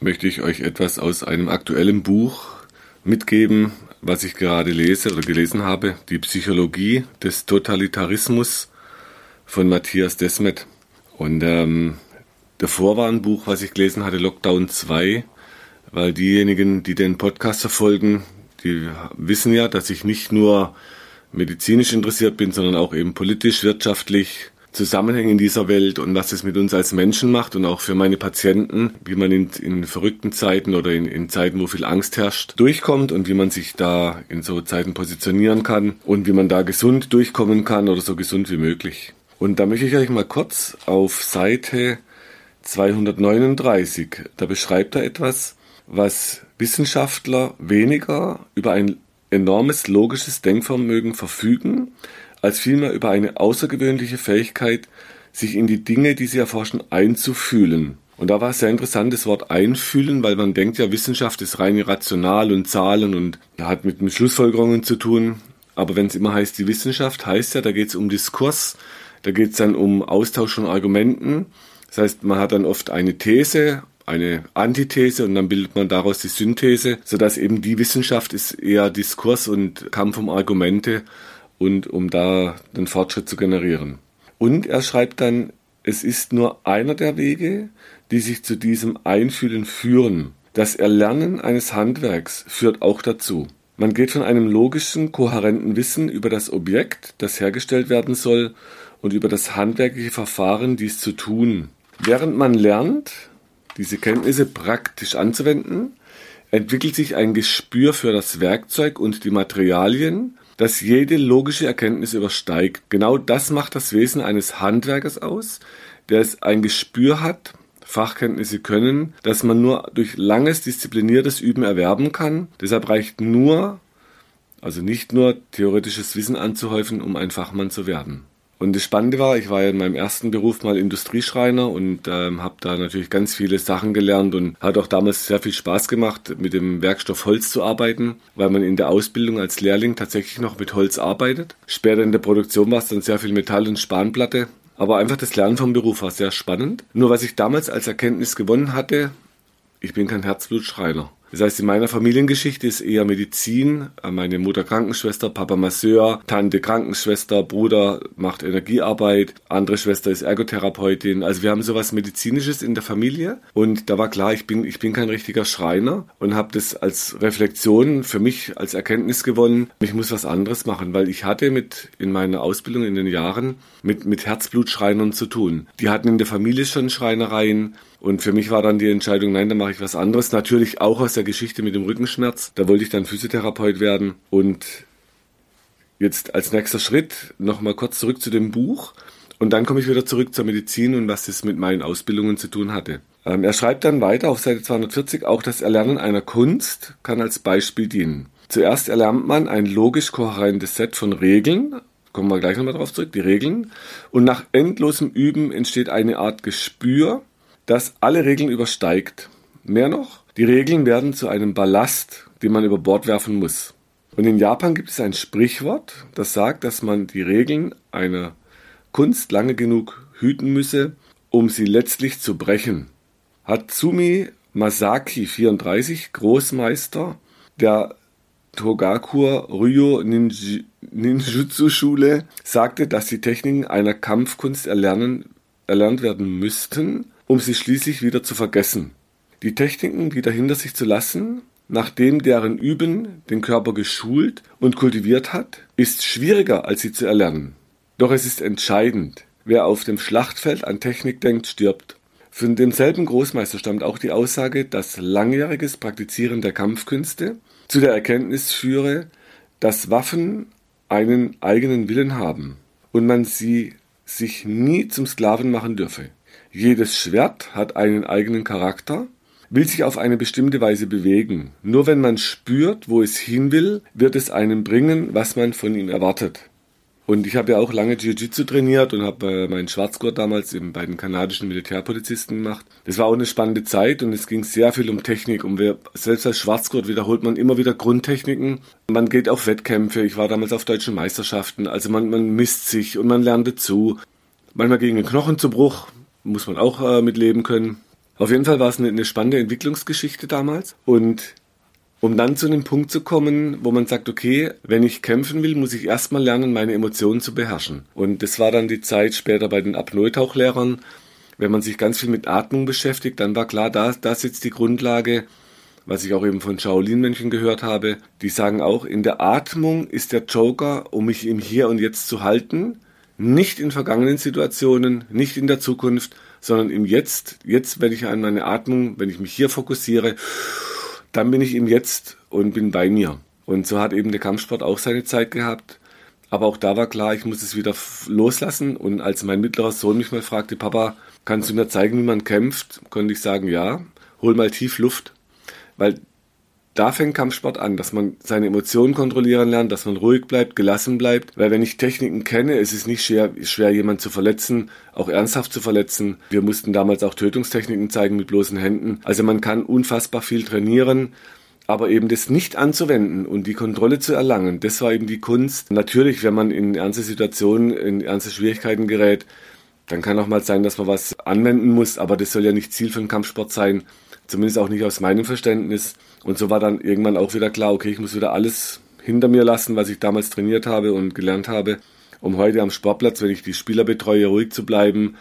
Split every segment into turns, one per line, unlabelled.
möchte ich euch etwas aus einem aktuellen Buch mitgeben, was ich gerade lese oder gelesen habe, Die Psychologie des Totalitarismus von Matthias Desmet. Und ähm, davor war ein Buch, was ich gelesen hatte, Lockdown 2, weil diejenigen, die den Podcast verfolgen, die wissen ja, dass ich nicht nur medizinisch interessiert bin, sondern auch eben politisch, wirtschaftlich, Zusammenhänge in dieser Welt und was es mit uns als Menschen macht und auch für meine Patienten, wie man in, in verrückten Zeiten oder in, in Zeiten, wo viel Angst herrscht, durchkommt und wie man sich da in so Zeiten positionieren kann und wie man da gesund durchkommen kann oder so gesund wie möglich. Und da möchte ich euch mal kurz auf Seite 239, da beschreibt er etwas, was Wissenschaftler weniger über ein enormes logisches Denkvermögen verfügen, als vielmehr über eine außergewöhnliche Fähigkeit, sich in die Dinge, die sie erforschen, einzufühlen. Und da war es sehr interessant, das Wort einfühlen, weil man denkt ja, Wissenschaft ist rein rational und Zahlen und hat mit Schlussfolgerungen zu tun. Aber wenn es immer heißt, die Wissenschaft heißt ja, da geht es um Diskurs, da geht es dann um Austausch von Argumenten. Das heißt, man hat dann oft eine These, eine Antithese und dann bildet man daraus die Synthese, sodass eben die Wissenschaft ist eher Diskurs und Kampf um Argumente und um da den Fortschritt zu generieren. Und er schreibt dann, es ist nur einer der Wege, die sich zu diesem Einfühlen führen. Das Erlernen eines Handwerks führt auch dazu. Man geht von einem logischen, kohärenten Wissen über das Objekt, das hergestellt werden soll, und über das handwerkliche Verfahren, dies zu tun. Während man lernt, diese Kenntnisse praktisch anzuwenden, entwickelt sich ein Gespür für das Werkzeug und die Materialien, das jede logische Erkenntnis übersteigt. Genau das macht das Wesen eines Handwerkers aus, der es ein Gespür hat, Fachkenntnisse können, dass man nur durch langes diszipliniertes Üben erwerben kann. Deshalb reicht nur, also nicht nur theoretisches Wissen anzuhäufen, um ein Fachmann zu werden. Und das Spannende war, ich war ja in meinem ersten Beruf mal Industrieschreiner und ähm, habe da natürlich ganz viele Sachen gelernt und hat auch damals sehr viel Spaß gemacht, mit dem Werkstoff Holz zu arbeiten, weil man in der Ausbildung als Lehrling tatsächlich noch mit Holz arbeitet. Später in der Produktion war es dann sehr viel Metall und Spanplatte. Aber einfach das Lernen vom Beruf war sehr spannend. Nur was ich damals als Erkenntnis gewonnen hatte, ich bin kein Herzblutschreiner. Das heißt, in meiner Familiengeschichte ist eher Medizin. Meine Mutter Krankenschwester, Papa Masseur, Tante Krankenschwester, Bruder macht Energiearbeit, andere Schwester ist Ergotherapeutin. Also wir haben sowas Medizinisches in der Familie. Und da war klar, ich bin, ich bin kein richtiger Schreiner und habe das als Reflexion für mich als Erkenntnis gewonnen, ich muss was anderes machen, weil ich hatte mit in meiner Ausbildung in den Jahren mit, mit Herzblutschreinern zu tun. Die hatten in der Familie schon Schreinereien und für mich war dann die Entscheidung, nein, dann mache ich was anderes. Natürlich auch aus der Geschichte mit dem Rückenschmerz. Da wollte ich dann Physiotherapeut werden. Und jetzt als nächster Schritt nochmal kurz zurück zu dem Buch. Und dann komme ich wieder zurück zur Medizin und was das mit meinen Ausbildungen zu tun hatte. Ähm, er schreibt dann weiter auf Seite 240, auch das Erlernen einer Kunst kann als Beispiel dienen. Zuerst erlernt man ein logisch kohärentes Set von Regeln, kommen wir gleich nochmal drauf zurück, die Regeln, und nach endlosem Üben entsteht eine Art Gespür, das alle Regeln übersteigt. Mehr noch, die Regeln werden zu einem Ballast, den man über Bord werfen muss. Und in Japan gibt es ein Sprichwort, das sagt, dass man die Regeln einer Kunst lange genug hüten müsse, um sie letztlich zu brechen. Hatsumi Masaki 34, Großmeister der Togakur Ryo Ninjutsu Schule, sagte, dass die Techniken einer Kampfkunst erlernen, erlernt werden müssten, um sie schließlich wieder zu vergessen. Die Techniken wieder hinter sich zu lassen, nachdem deren Üben den Körper geschult und kultiviert hat, ist schwieriger als sie zu erlernen. Doch es ist entscheidend. Wer auf dem Schlachtfeld an Technik denkt, stirbt. Von demselben Großmeister stammt auch die Aussage, dass langjähriges Praktizieren der Kampfkünste zu der Erkenntnis führe, dass Waffen einen eigenen Willen haben und man sie sich nie zum Sklaven machen dürfe. Jedes Schwert hat einen eigenen Charakter, will sich auf eine bestimmte Weise bewegen. Nur wenn man spürt, wo es hin will, wird es einem bringen, was man von ihm erwartet. Und ich habe ja auch lange Jiu-Jitsu trainiert und habe äh, meinen Schwarzgurt damals eben bei den kanadischen Militärpolizisten gemacht. Das war auch eine spannende Zeit und es ging sehr viel um Technik. Und wir, selbst als Schwarzgurt wiederholt man immer wieder Grundtechniken. Man geht auf Wettkämpfe. Ich war damals auf deutschen Meisterschaften. Also man, man misst sich und man lernt dazu. Manchmal gegen einen Knochen zu Bruch. Muss man auch äh, mitleben können. Auf jeden Fall war es eine, spannende Entwicklungsgeschichte damals. Und um dann zu einem Punkt zu kommen, wo man sagt, okay, wenn ich kämpfen will, muss ich erstmal lernen, meine Emotionen zu beherrschen. Und das war dann die Zeit später bei den Apnoe-Tauchlehrern. Wenn man sich ganz viel mit Atmung beschäftigt, dann war klar, da, da sitzt die Grundlage, was ich auch eben von Shaolin-Mönchen gehört habe. Die sagen auch, in der Atmung ist der Joker, um mich im Hier und Jetzt zu halten, nicht in vergangenen Situationen, nicht in der Zukunft, sondern im Jetzt. Jetzt, wenn ich an meine Atmung, wenn ich mich hier fokussiere, dann bin ich im Jetzt und bin bei mir. Und so hat eben der Kampfsport auch seine Zeit gehabt. Aber auch da war klar, ich muss es wieder loslassen. Und als mein mittlerer Sohn mich mal fragte, Papa, kannst du mir zeigen, wie man kämpft, konnte ich sagen, ja, hol mal tief Luft. Weil da fängt Kampfsport an, dass man seine Emotionen kontrollieren lernt, dass man ruhig bleibt, gelassen bleibt. Weil wenn ich Techniken kenne, ist es nicht schwer, schwer jemanden zu verletzen, auch ernsthaft zu verletzen. Wir mussten damals auch Tötungstechniken zeigen mit bloßen Händen. Also man kann unfassbar viel trainieren. Aber eben das nicht anzuwenden und die Kontrolle zu erlangen, das war eben die Kunst. Natürlich, wenn man in ernste Situationen, in ernste Schwierigkeiten gerät, dann kann auch mal sein, dass man was anwenden muss, aber das soll ja nicht Ziel von Kampfsport sein, zumindest auch nicht aus meinem Verständnis. Und so war dann irgendwann auch wieder klar, okay, ich muss wieder alles hinter mir lassen, was ich damals trainiert habe und gelernt habe, um heute am Sportplatz, wenn ich die Spieler betreue, ruhig zu bleiben,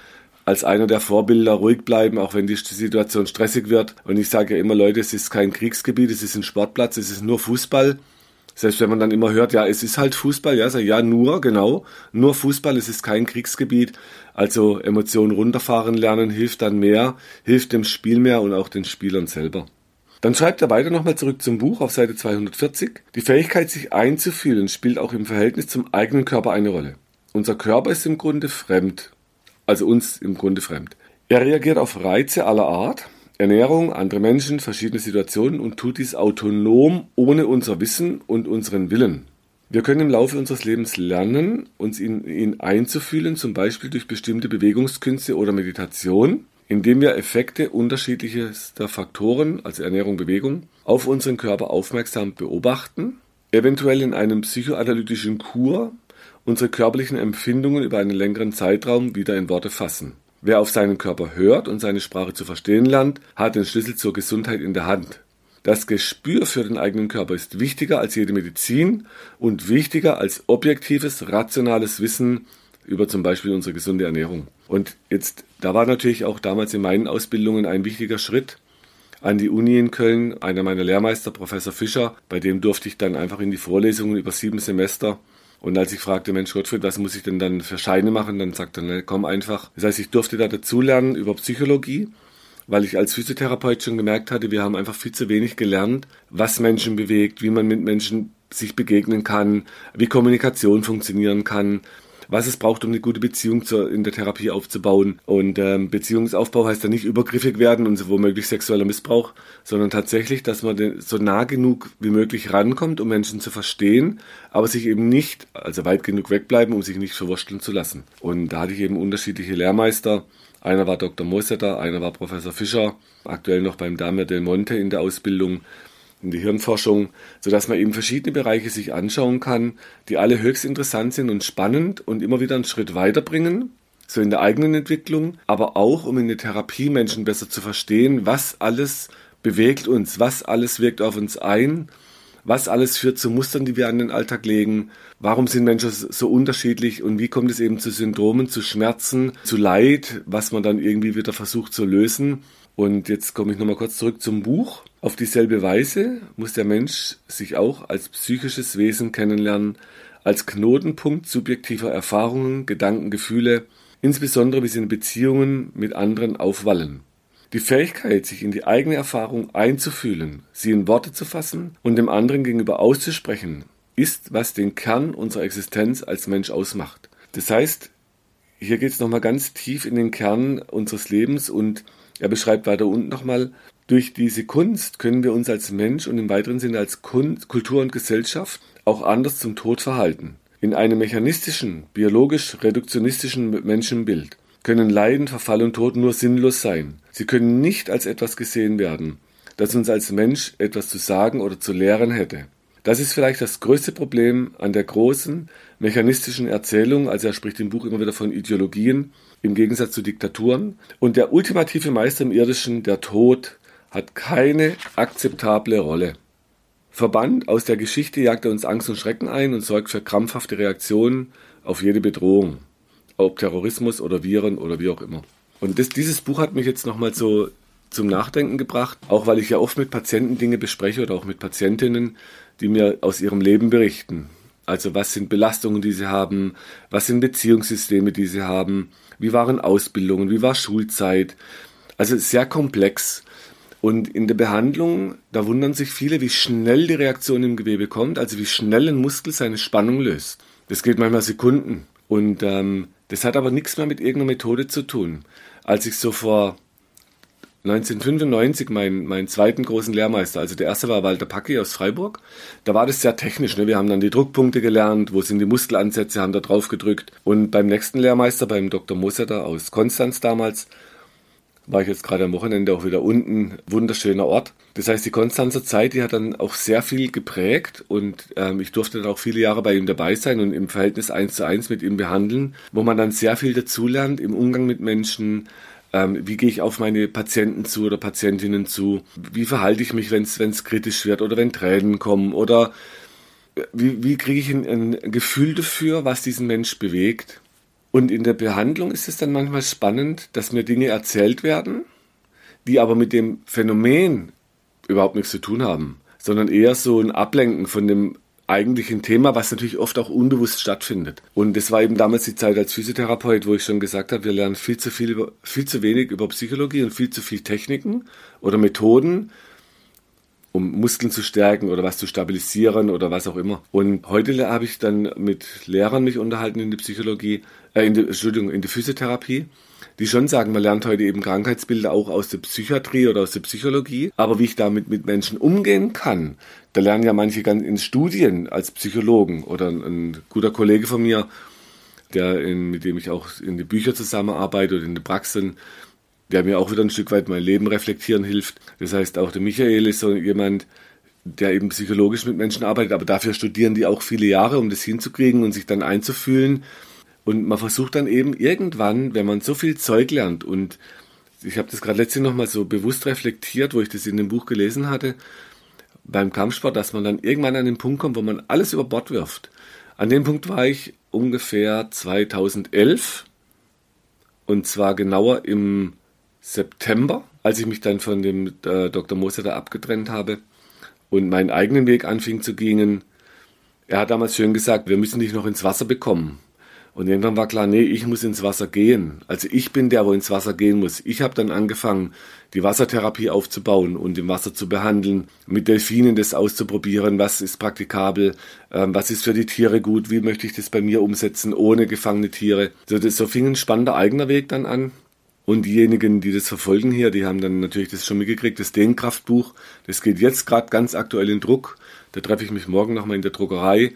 als einer der Vorbilder ruhig bleiben, auch wenn die Situation stressig wird. Und ich sage ja immer, Leute, es ist kein Kriegsgebiet, es ist ein Sportplatz, es ist nur Fußball. Selbst wenn man dann immer hört, ja, es ist halt Fußball, ja, ja, nur, genau, nur Fußball, es ist kein Kriegsgebiet. Also Emotionen runterfahren lernen hilft dann mehr, hilft dem Spiel mehr und auch den Spielern selber. Dann schreibt er weiter nochmal zurück zum Buch auf Seite 240. Die Fähigkeit, sich einzufühlen, spielt auch im Verhältnis zum eigenen Körper eine Rolle. Unser Körper ist im Grunde fremd, also uns im Grunde fremd. Er reagiert auf Reize aller Art, Ernährung, andere Menschen, verschiedene Situationen und tut dies autonom ohne unser Wissen und unseren Willen. Wir können im Laufe unseres Lebens lernen, uns in ihn einzufühlen, zum Beispiel durch bestimmte Bewegungskünste oder Meditation indem wir Effekte unterschiedlichster Faktoren, also Ernährung, Bewegung, auf unseren Körper aufmerksam beobachten, eventuell in einem psychoanalytischen Kur unsere körperlichen Empfindungen über einen längeren Zeitraum wieder in Worte fassen. Wer auf seinen Körper hört und seine Sprache zu verstehen lernt, hat den Schlüssel zur Gesundheit in der Hand. Das Gespür für den eigenen Körper ist wichtiger als jede Medizin und wichtiger als objektives, rationales Wissen über zum Beispiel unsere gesunde Ernährung. Und jetzt, da war natürlich auch damals in meinen Ausbildungen ein wichtiger Schritt an die Uni in Köln. Einer meiner Lehrmeister, Professor Fischer, bei dem durfte ich dann einfach in die Vorlesungen über sieben Semester. Und als ich fragte, Mensch Gottfried, was muss ich denn dann für Scheine machen, dann sagte er, komm einfach. Das heißt, ich durfte da dazulernen über Psychologie, weil ich als Physiotherapeut schon gemerkt hatte, wir haben einfach viel zu wenig gelernt, was Menschen bewegt, wie man mit Menschen sich begegnen kann, wie Kommunikation funktionieren kann, was es braucht, um eine gute Beziehung zur, in der Therapie aufzubauen. Und ähm, Beziehungsaufbau heißt ja nicht übergriffig werden und womöglich sexueller Missbrauch, sondern tatsächlich, dass man so nah genug wie möglich rankommt, um Menschen zu verstehen, aber sich eben nicht, also weit genug wegbleiben, um sich nicht verwurschteln zu lassen. Und da hatte ich eben unterschiedliche Lehrmeister. Einer war Dr. Mosetter, einer war Professor Fischer, aktuell noch beim Damir Del Monte in der Ausbildung in die Hirnforschung, sodass man eben verschiedene Bereiche sich anschauen kann, die alle höchst interessant sind und spannend und immer wieder einen Schritt weiterbringen, so in der eigenen Entwicklung, aber auch um in der Therapie Menschen besser zu verstehen, was alles bewegt uns, was alles wirkt auf uns ein, was alles führt zu Mustern, die wir an den Alltag legen, warum sind Menschen so unterschiedlich und wie kommt es eben zu Syndromen, zu Schmerzen, zu Leid, was man dann irgendwie wieder versucht zu lösen. Und jetzt komme ich nochmal kurz zurück zum Buch. Auf dieselbe Weise muss der Mensch sich auch als psychisches Wesen kennenlernen, als Knotenpunkt subjektiver Erfahrungen, Gedanken, Gefühle, insbesondere wie sie in Beziehungen mit anderen aufwallen. Die Fähigkeit, sich in die eigene Erfahrung einzufühlen, sie in Worte zu fassen und dem anderen gegenüber auszusprechen, ist, was den Kern unserer Existenz als Mensch ausmacht. Das heißt, hier geht es nochmal ganz tief in den Kern unseres Lebens und er beschreibt weiter unten nochmal, Durch diese Kunst können wir uns als Mensch und im weiteren Sinne als Kunst, Kultur und Gesellschaft auch anders zum Tod verhalten. In einem mechanistischen, biologisch reduktionistischen Menschenbild können Leiden, Verfall und Tod nur sinnlos sein. Sie können nicht als etwas gesehen werden, das uns als Mensch etwas zu sagen oder zu lehren hätte. Das ist vielleicht das größte Problem an der großen mechanistischen Erzählung, also er spricht im Buch immer wieder von Ideologien, im Gegensatz zu Diktaturen. Und der ultimative Meister im Irdischen, der Tod, hat keine akzeptable Rolle. Verbannt aus der Geschichte jagt er uns Angst und Schrecken ein und sorgt für krampfhafte Reaktionen auf jede Bedrohung, ob Terrorismus oder Viren oder wie auch immer. Und das, dieses Buch hat mich jetzt nochmal so zum Nachdenken gebracht, auch weil ich ja oft mit Patienten Dinge bespreche oder auch mit Patientinnen, die mir aus ihrem Leben berichten. Also was sind Belastungen, die sie haben, was sind Beziehungssysteme, die sie haben, wie waren Ausbildungen, wie war Schulzeit. Also sehr komplex. Und in der Behandlung, da wundern sich viele, wie schnell die Reaktion im Gewebe kommt, also wie schnell ein Muskel seine Spannung löst. Das geht manchmal Sekunden. Und ähm, das hat aber nichts mehr mit irgendeiner Methode zu tun. Als ich so vor 1995 meinen, meinen zweiten großen Lehrmeister, also der erste war Walter Packi aus Freiburg. Da war das sehr technisch. Ne? Wir haben dann die Druckpunkte gelernt, wo sind die Muskelansätze, haben da drauf gedrückt. Und beim nächsten Lehrmeister, beim Dr. Mosetter aus Konstanz damals, war ich jetzt gerade am Wochenende auch wieder unten. Wunderschöner Ort. Das heißt, die Konstanzer Zeit, die hat dann auch sehr viel geprägt und ähm, ich durfte dann auch viele Jahre bei ihm dabei sein und im Verhältnis eins zu eins mit ihm behandeln, wo man dann sehr viel dazulernt im Umgang mit Menschen, ähm, wie gehe ich auf meine Patienten zu oder Patientinnen zu? Wie verhalte ich mich, wenn es kritisch wird oder wenn Tränen kommen? Oder äh, wie, wie kriege ich ein, ein Gefühl dafür, was diesen Mensch bewegt? Und in der Behandlung ist es dann manchmal spannend, dass mir Dinge erzählt werden, die aber mit dem Phänomen überhaupt nichts zu tun haben, sondern eher so ein Ablenken von dem eigentlich ein Thema, was natürlich oft auch unbewusst stattfindet. Und das war eben damals die Zeit als Physiotherapeut, wo ich schon gesagt habe, wir lernen viel zu viel, viel zu wenig über Psychologie und viel zu viel Techniken oder Methoden, um Muskeln zu stärken oder was zu stabilisieren oder was auch immer. Und heute habe ich dann mit Lehrern mich unterhalten in der Psychologie, äh, in der, Entschuldigung, in der Physiotherapie die schon sagen, man lernt heute eben Krankheitsbilder auch aus der Psychiatrie oder aus der Psychologie. Aber wie ich damit mit Menschen umgehen kann, da lernen ja manche ganz in Studien als Psychologen oder ein, guter Kollege von mir, der in, mit dem ich auch in den Büchern zusammenarbeite oder in den Praxen, der mir auch wieder ein Stück weit mein Leben reflektieren hilft. Das heißt, auch der Michael ist so jemand, der eben psychologisch mit Menschen arbeitet, aber dafür studieren die auch viele Jahre, um das hinzukriegen und sich dann einzufühlen. Und man versucht dann eben irgendwann, wenn man so viel Zeug lernt und ich habe das gerade letztens nochmal so bewusst reflektiert, wo ich das in dem Buch gelesen hatte, beim Kampfsport, dass man dann irgendwann an den Punkt kommt, wo man alles über Bord wirft. An dem Punkt war ich ungefähr 2011 und zwar genauer im September, als ich mich dann von dem äh, Dr. Moser da abgetrennt habe und meinen eigenen Weg anfing zu gehen. Er hat damals schön gesagt, wir müssen dich noch ins Wasser bekommen. Und irgendwann war klar, nee, ich muss ins Wasser gehen. Also ich bin der, wo ins Wasser gehen muss. Ich habe dann angefangen, die Wassertherapie aufzubauen und im Wasser zu behandeln, mit Delfinen das auszuprobieren, was ist praktikabel, ähm, was ist für die Tiere gut, wie möchte ich das bei mir umsetzen, ohne gefangene Tiere. So, das, so fing ein spannender eigener Weg dann an. Und diejenigen, die das verfolgen hier, die haben dann natürlich das schon mitgekriegt, das Dehnkraftbuch, das geht jetzt gerade ganz aktuell in Druck. Da treffe ich mich morgen nochmal in der Druckerei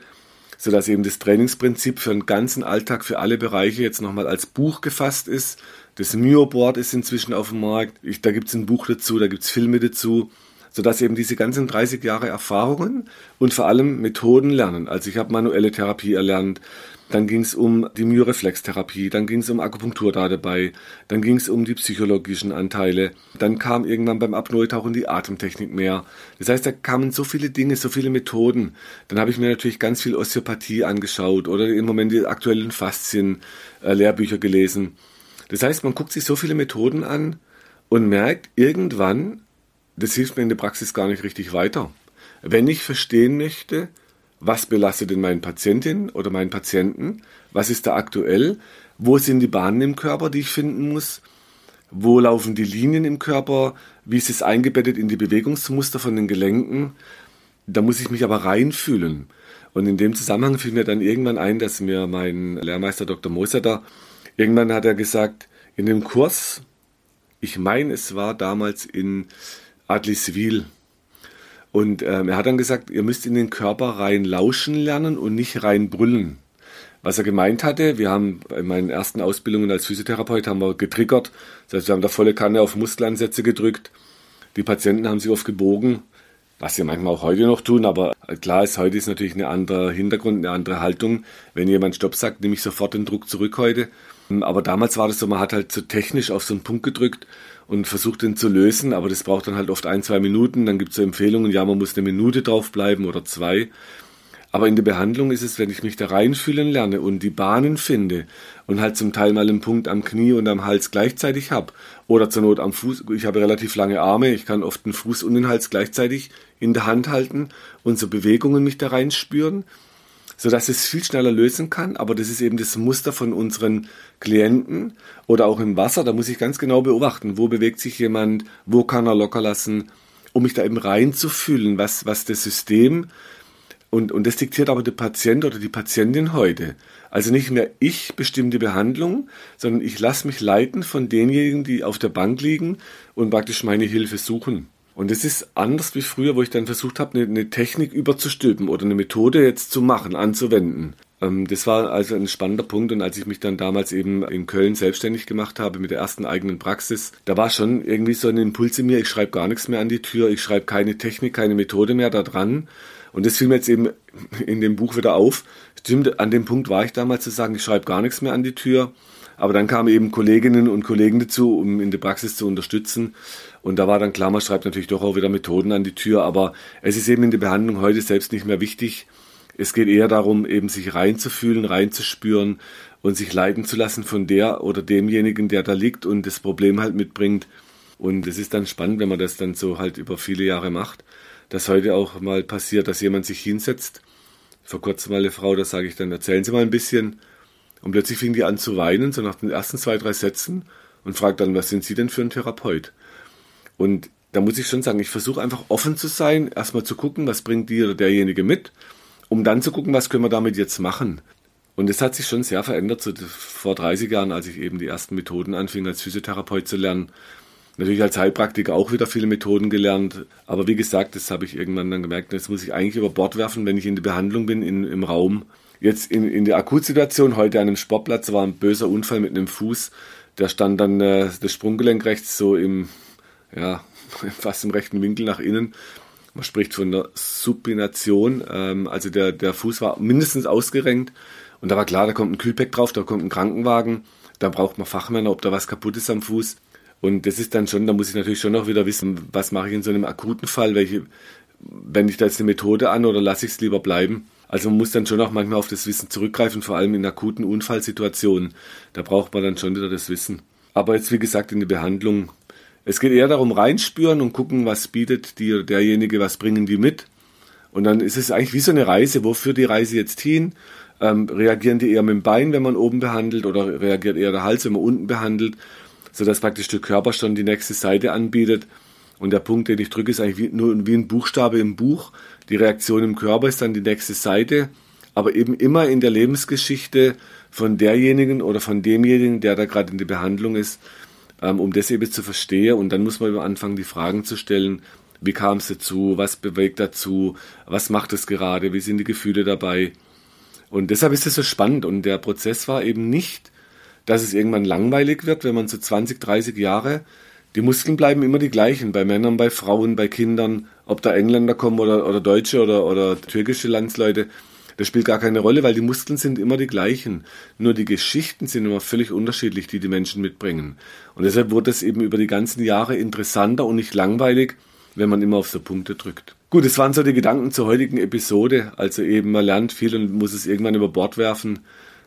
sodass eben das Trainingsprinzip für den ganzen Alltag, für alle Bereiche jetzt nochmal als Buch gefasst ist. Das Mio-Board ist inzwischen auf dem Markt. Ich, da gibt es ein Buch dazu, da gibt es Filme dazu, sodass eben diese ganzen 30 Jahre Erfahrungen und vor allem Methoden lernen. Also ich habe manuelle Therapie erlernt, dann ging es um die Myoreflextherapie, dann ging es um Akupunktur da dabei, dann ging es um die psychologischen Anteile, dann kam irgendwann beim Apnoe-Tauchen die Atemtechnik mehr. Das heißt, da kamen so viele Dinge, so viele Methoden. Dann habe ich mir natürlich ganz viel Osteopathie angeschaut oder im Moment die aktuellen Faszien-Lehrbücher äh, gelesen. Das heißt, man guckt sich so viele Methoden an und merkt irgendwann, das hilft mir in der Praxis gar nicht richtig weiter. Wenn ich verstehen möchte, was belastet denn meinen Patientin oder meinen Patienten, was ist da aktuell, wo sind die Bahnen im Körper, die ich finden muss, wo laufen die Linien im Körper, wie ist es eingebettet in die Bewegungsmuster von den Gelenken. Da muss ich mich aber reinfühlen. Und in dem Zusammenhang fiel mir dann irgendwann ein, dass mir mein Lehrmeister Dr. Moser da, irgendwann hat er gesagt, in dem Kurs, ich meine, es war damals in Adliswil. Und ähm, er hat dann gesagt, ihr müsst in den Körper rein lauschen lernen und nicht rein brüllen. Was er gemeint hatte, wir haben bei meinen ersten Ausbildungen als Physiotherapeut haben wir getriggert. Das heißt, wir haben da volle Kanne auf Muskelansätze gedrückt. Die Patienten haben sich oft gebogen, was sie manchmal auch heute noch tun, aber klar ist, heute ist natürlich ein anderer Hintergrund, eine andere Haltung. Wenn jemand Stopp sagt, nehme ich sofort den Druck zurück heute. Aber damals war das so, man hat halt so technisch auf so einen Punkt gedrückt und versucht den zu lösen, aber das braucht dann halt oft ein, zwei Minuten. Dann gibt es so Empfehlungen, ja, man muss eine Minute draufbleiben oder zwei. Aber in der Behandlung ist es, wenn ich mich da reinfühlen lerne und die Bahnen finde und halt zum Teil mal einen Punkt am Knie und am Hals gleichzeitig habe oder zur Not am Fuß, ich habe relativ lange Arme, ich kann oft den Fuß und den Hals gleichzeitig in der Hand halten und so Bewegungen mich da reinspüren, sodass es viel schneller lösen kann. Aber das ist eben das Muster von unseren Klienten oder auch im Wasser. Da muss ich ganz genau beobachten, wo bewegt sich jemand, wo kann er locker lassen, um mich da eben reinzufühlen, was, was das System und, und das diktiert aber der Patient oder die Patientin heute. Also nicht mehr ich bestimme die Behandlung, sondern ich lasse mich leiten von denjenigen, die auf der Bank liegen und praktisch meine Hilfe suchen. Und das ist anders wie früher, wo ich dann versucht habe, eine, eine Technik überzustülpen oder eine Methode jetzt zu machen, anzuwenden. Ähm, das war also ein spannender Punkt und als ich mich dann damals eben in Köln selbstständig gemacht habe mit der ersten eigenen Praxis, da war schon irgendwie so ein Impuls in mir, ich schreibe gar nichts mehr an die Tür, ich schreibe keine Technik, keine Methode mehr da dran, und das fiel mir jetzt eben in dem Buch wieder auf. Stimmt, an dem Punkt war ich damals zu sagen, ich schreibe gar nichts mehr an die Tür. Aber dann kamen eben Kolleginnen und Kollegen dazu, um in der Praxis zu unterstützen. Und da war dann klar, man schreibt natürlich doch auch wieder Methoden an die Tür. Aber es ist eben in der Behandlung heute selbst nicht mehr wichtig. Es geht eher darum, eben sich reinzufühlen, reinzuspüren und sich leiten zu lassen von der oder demjenigen, der da liegt und das Problem halt mitbringt. Und es ist dann spannend, wenn man das dann so halt über viele Jahre macht dass heute auch mal passiert, dass jemand sich hinsetzt. Vor kurzem mal eine Frau, da sage ich dann, erzählen Sie mal ein bisschen. Und plötzlich fing die an zu weinen, so nach den ersten zwei, drei Sätzen und fragt dann, was sind Sie denn für ein Therapeut? Und da muss ich schon sagen, ich versuche einfach offen zu sein, erstmal zu gucken, was bringt die oder derjenige mit, um dann zu gucken, was können wir damit jetzt machen. Und es hat sich schon sehr verändert, so vor 30 Jahren, als ich eben die ersten Methoden anfing, als Physiotherapeut zu lernen, Natürlich als Heilpraktiker auch wieder viele Methoden gelernt. Aber wie gesagt, das habe ich irgendwann dann gemerkt, das muss ich eigentlich über Bord werfen, wenn ich in der Behandlung bin, in, im Raum. Jetzt in, in der Akutsituation, heute an einem Sportplatz, war ein böser Unfall mit einem Fuß. Da stand dann äh, das Sprunggelenk rechts so im, ja, fast im rechten Winkel nach innen. Man spricht von der Supination. Ähm, also der, der Fuß war mindestens ausgerenkt. Und da war klar, da kommt ein Kühlpack drauf, da kommt ein Krankenwagen. Da braucht man Fachmänner, ob da was kaputt ist am Fuß. Und das ist dann schon, da muss ich natürlich schon noch wieder wissen, was mache ich in so einem akuten Fall, welche, wende ich da jetzt eine Methode an oder lasse ich es lieber bleiben? Also man muss dann schon auch manchmal auf das Wissen zurückgreifen, vor allem in akuten Unfallsituationen. Da braucht man dann schon wieder das Wissen. Aber jetzt, wie gesagt, in der Behandlung, es geht eher darum, reinspüren und gucken, was bietet oder derjenige, was bringen die mit. Und dann ist es eigentlich wie so eine Reise. Wofür die Reise jetzt hin? Ähm, reagieren die eher mit dem Bein, wenn man oben behandelt, oder reagiert eher der Hals, wenn man unten behandelt? sodass praktisch der Körper schon die nächste Seite anbietet. Und der Punkt, den ich drücke, ist eigentlich wie, nur wie ein Buchstabe im Buch. Die Reaktion im Körper ist dann die nächste Seite, aber eben immer in der Lebensgeschichte von derjenigen oder von demjenigen, der da gerade in der Behandlung ist, ähm, um das eben zu verstehen. Und dann muss man anfangen, die Fragen zu stellen. Wie kam es dazu? Was bewegt dazu? Was macht es gerade? Wie sind die Gefühle dabei? Und deshalb ist es so spannend. Und der Prozess war eben nicht dass es irgendwann langweilig wird, wenn man so 20, 30 Jahre, die Muskeln bleiben immer die gleichen, bei Männern, bei Frauen, bei Kindern, ob da Engländer kommen oder, oder Deutsche oder, oder türkische Landsleute, das spielt gar keine Rolle, weil die Muskeln sind immer die gleichen. Nur die Geschichten sind immer völlig unterschiedlich, die die Menschen mitbringen. Und deshalb wurde es eben über die ganzen Jahre interessanter und nicht langweilig, wenn man immer auf so Punkte drückt. Gut, das waren so die Gedanken zur heutigen Episode. Also eben, man lernt viel und muss es irgendwann über Bord werfen.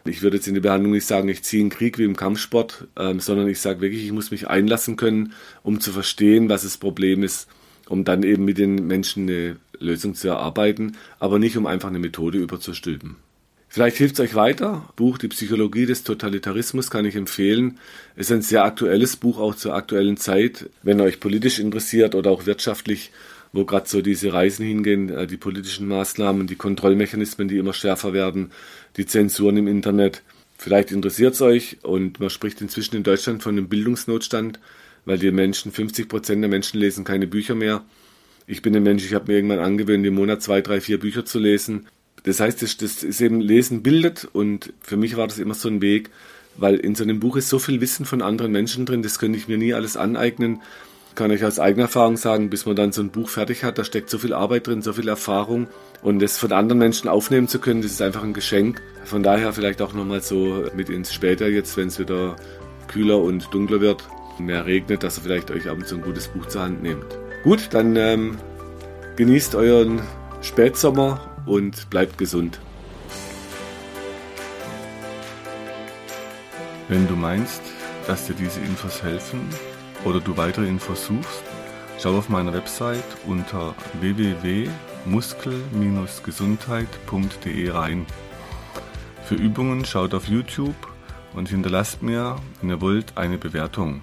Ich würde jetzt in der Behandlung nicht sagen, ich ziehe einen Krieg wie im Kampfsport, ähm, sondern ich sage wirklich, ich muss mich einlassen können, um zu verstehen, was das Problem ist, um dann eben mit den Menschen eine Lösung zu erarbeiten, aber nicht um einfach eine Methode überzustülpen. Vielleicht hilft es euch weiter. Buch Die Psychologie des Totalitarismus kann ich empfehlen. Ist ein sehr aktuelles Buch, auch zur aktuellen Zeit. Wenn euch politisch interessiert oder auch wirtschaftlich, wo gerade so diese Reisen hingehen, äh, die politischen Maßnahmen, die Kontrollmechanismen, die immer schärfer werden, die Zensuren im Internet. Vielleicht interessiert es euch und man spricht inzwischen in Deutschland von einem Bildungsnotstand, weil die Menschen, 50 Prozent der Menschen lesen keine Bücher mehr. Ich bin ein Mensch, ich habe mir irgendwann angewöhnt, im Monat zwei, drei, vier Bücher zu lesen. Das heißt, das, das ist eben Lesen bildet und für mich war das immer so ein Weg, weil in so einem Buch ist so viel Wissen von anderen Menschen drin, das könnte ich mir nie alles aneignen. Kann ich aus eigener Erfahrung sagen, bis man dann so ein Buch fertig hat, da steckt so viel Arbeit drin, so viel Erfahrung und das von anderen Menschen aufnehmen zu können, das ist einfach ein Geschenk. Von daher vielleicht auch nochmal so mit ins Später jetzt, wenn es wieder kühler und dunkler wird, mehr regnet, dass ihr vielleicht euch abends so ein gutes Buch zur Hand nehmt. Gut, dann ähm, genießt euren Spätsommer und bleibt gesund.
Wenn du meinst, dass dir diese Infos helfen oder du weitere Infos suchst, schau auf meiner Website unter www.muskel-gesundheit.de rein. Für Übungen schaut auf YouTube und hinterlasst mir, wenn ihr wollt, eine Bewertung.